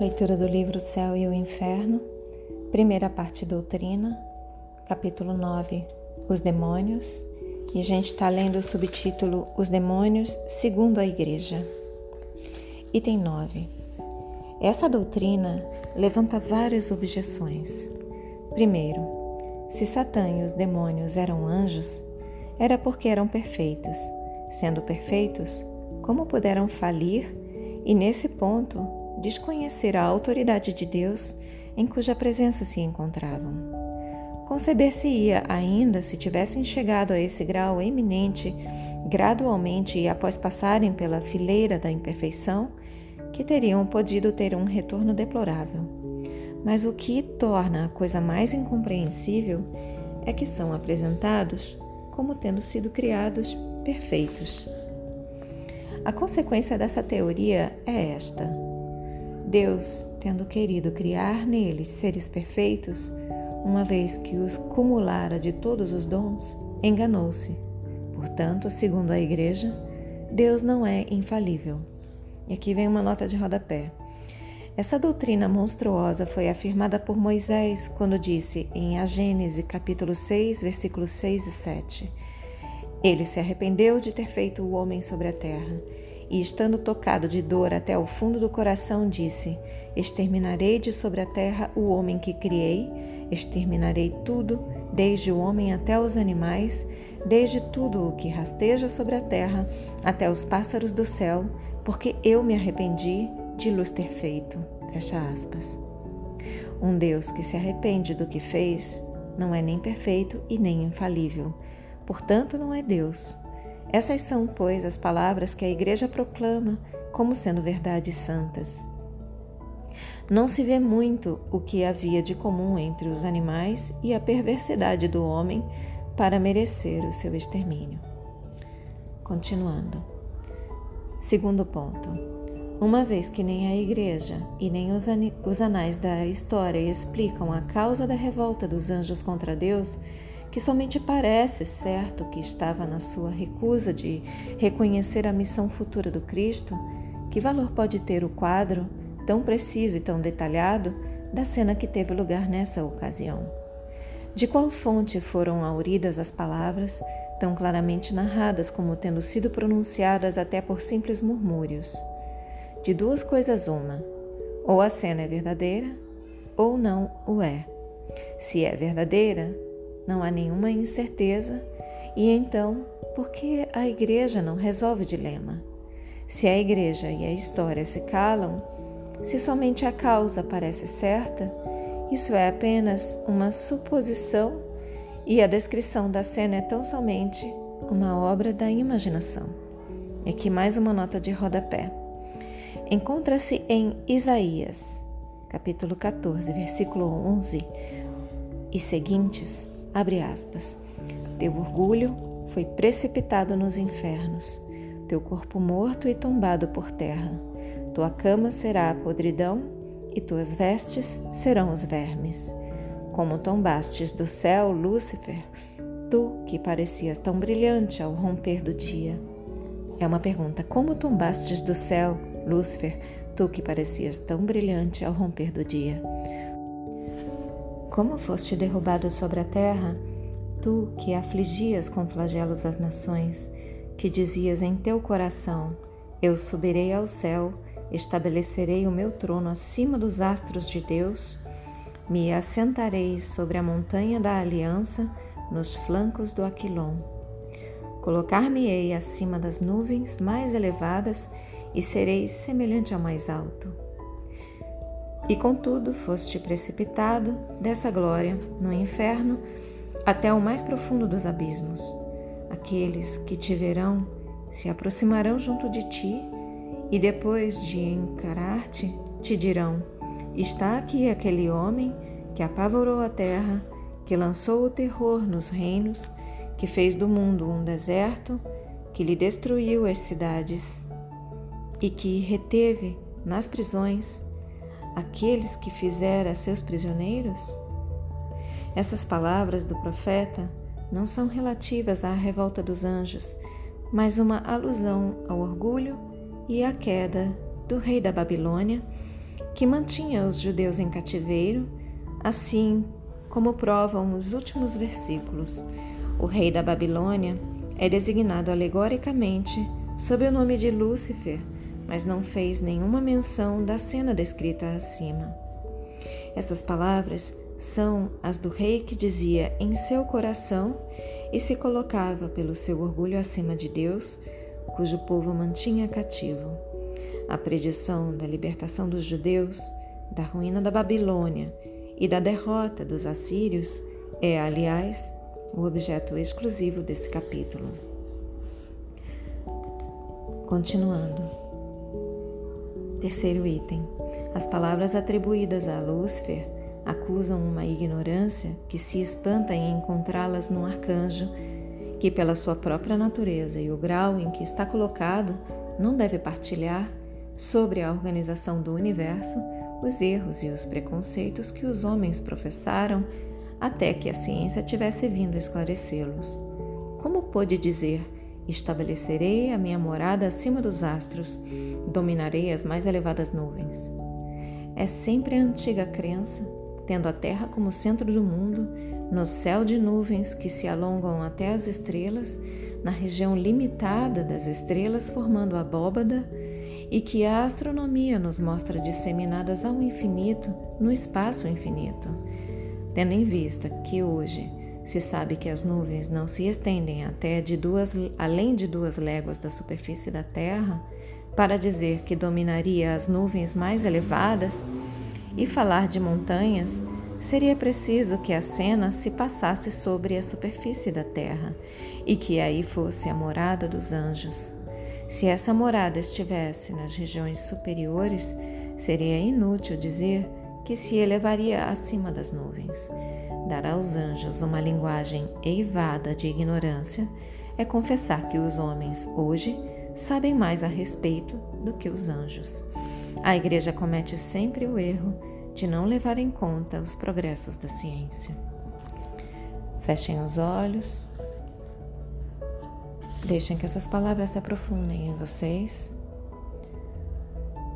Leitura do livro Céu e o Inferno, primeira parte Doutrina, capítulo 9 Os Demônios, e a gente está lendo o subtítulo Os Demônios segundo a Igreja. Item 9. Essa doutrina levanta várias objeções. Primeiro, se Satã e os demônios eram anjos, era porque eram perfeitos. Sendo perfeitos, como puderam falir e, nesse ponto, desconhecer a autoridade de Deus em cuja presença se encontravam. Conceber-se-ia ainda se tivessem chegado a esse grau eminente, gradualmente e após passarem pela fileira da imperfeição, que teriam podido ter um retorno deplorável. Mas o que torna a coisa mais incompreensível é que são apresentados como tendo sido criados perfeitos. A consequência dessa teoria é esta Deus, tendo querido criar neles seres perfeitos, uma vez que os cumulara de todos os dons, enganou-se. Portanto, segundo a Igreja, Deus não é infalível. E aqui vem uma nota de rodapé. Essa doutrina monstruosa foi afirmada por Moisés quando disse em A Gênese capítulo 6, versículos 6 e 7: Ele se arrependeu de ter feito o homem sobre a terra e, estando tocado de dor até o fundo do coração, disse: Exterminarei de sobre a terra o homem que criei, exterminarei tudo, desde o homem até os animais, desde tudo o que rasteja sobre a terra, até os pássaros do céu, porque eu me arrependi de lhes ter feito. Fecha aspas. Um Deus que se arrepende do que fez não é nem perfeito e nem infalível. Portanto, não é Deus. Essas são, pois, as palavras que a Igreja proclama como sendo verdades santas. Não se vê muito o que havia de comum entre os animais e a perversidade do homem para merecer o seu extermínio. Continuando. Segundo ponto. Uma vez que nem a Igreja e nem os, os anais da história explicam a causa da revolta dos anjos contra Deus, que somente parece certo que estava na sua recusa de reconhecer a missão futura do Cristo, que valor pode ter o quadro, tão preciso e tão detalhado, da cena que teve lugar nessa ocasião? De qual fonte foram auridas as palavras, tão claramente narradas como tendo sido pronunciadas até por simples murmúrios? De duas coisas uma: ou a cena é verdadeira, ou não o é. Se é verdadeira, não há nenhuma incerteza, e então, por que a igreja não resolve o dilema? Se a igreja e a história se calam, se somente a causa parece certa, isso é apenas uma suposição e a descrição da cena é tão somente uma obra da imaginação. E aqui mais uma nota de rodapé. Encontra-se em Isaías, capítulo 14, versículo 11 e seguintes, Abre aspas. Teu orgulho foi precipitado nos infernos, teu corpo morto e tombado por terra. Tua cama será a podridão e tuas vestes serão os vermes. Como tombastes do céu, Lúcifer, tu que parecias tão brilhante ao romper do dia. É uma pergunta: como tombastes do céu, Lúcifer, tu que parecias tão brilhante ao romper do dia? Como foste derrubado sobre a terra, tu que afligias com flagelos as nações, que dizias em teu coração: Eu subirei ao céu, estabelecerei o meu trono acima dos astros de Deus, me assentarei sobre a montanha da aliança, nos flancos do Aquilon. Colocar-me-ei acima das nuvens mais elevadas e serei semelhante ao mais alto. E contudo foste precipitado dessa glória no inferno até o mais profundo dos abismos. Aqueles que te verão se aproximarão junto de ti e depois de encarar-te, te dirão: Está aqui aquele homem que apavorou a terra, que lançou o terror nos reinos, que fez do mundo um deserto, que lhe destruiu as cidades e que reteve nas prisões aqueles que fizera seus prisioneiros? Essas palavras do profeta não são relativas à revolta dos anjos, mas uma alusão ao orgulho e à queda do rei da Babilônia que mantinha os judeus em cativeiro, assim como provam os últimos versículos. O rei da Babilônia é designado alegoricamente sob o nome de Lúcifer, mas não fez nenhuma menção da cena descrita acima. Essas palavras são as do rei que dizia em seu coração e se colocava pelo seu orgulho acima de Deus, cujo povo mantinha cativo. A predição da libertação dos judeus, da ruína da Babilônia e da derrota dos assírios é, aliás, o objeto exclusivo desse capítulo. Continuando. Terceiro item. As palavras atribuídas a Lúcifer acusam uma ignorância que se espanta em encontrá-las num arcanjo que, pela sua própria natureza e o grau em que está colocado, não deve partilhar sobre a organização do universo os erros e os preconceitos que os homens professaram até que a ciência tivesse vindo esclarecê-los. Como pôde dizer: Estabelecerei a minha morada acima dos astros, dominarei as mais elevadas nuvens? É sempre a antiga crença, tendo a Terra como centro do mundo, no céu de nuvens que se alongam até as estrelas, na região limitada das estrelas formando a abóbada, e que a astronomia nos mostra disseminadas ao infinito no espaço infinito, tendo em vista que hoje se sabe que as nuvens não se estendem até de duas, além de duas léguas da superfície da Terra, para dizer que dominaria as nuvens mais elevadas e falar de montanhas, seria preciso que a cena se passasse sobre a superfície da Terra e que aí fosse a morada dos anjos. Se essa morada estivesse nas regiões superiores, seria inútil dizer que se elevaria acima das nuvens. Dar aos anjos uma linguagem eivada de ignorância é confessar que os homens hoje sabem mais a respeito do que os anjos. A Igreja comete sempre o erro de não levar em conta os progressos da ciência. Fechem os olhos Deixem que essas palavras se aprofundem em vocês.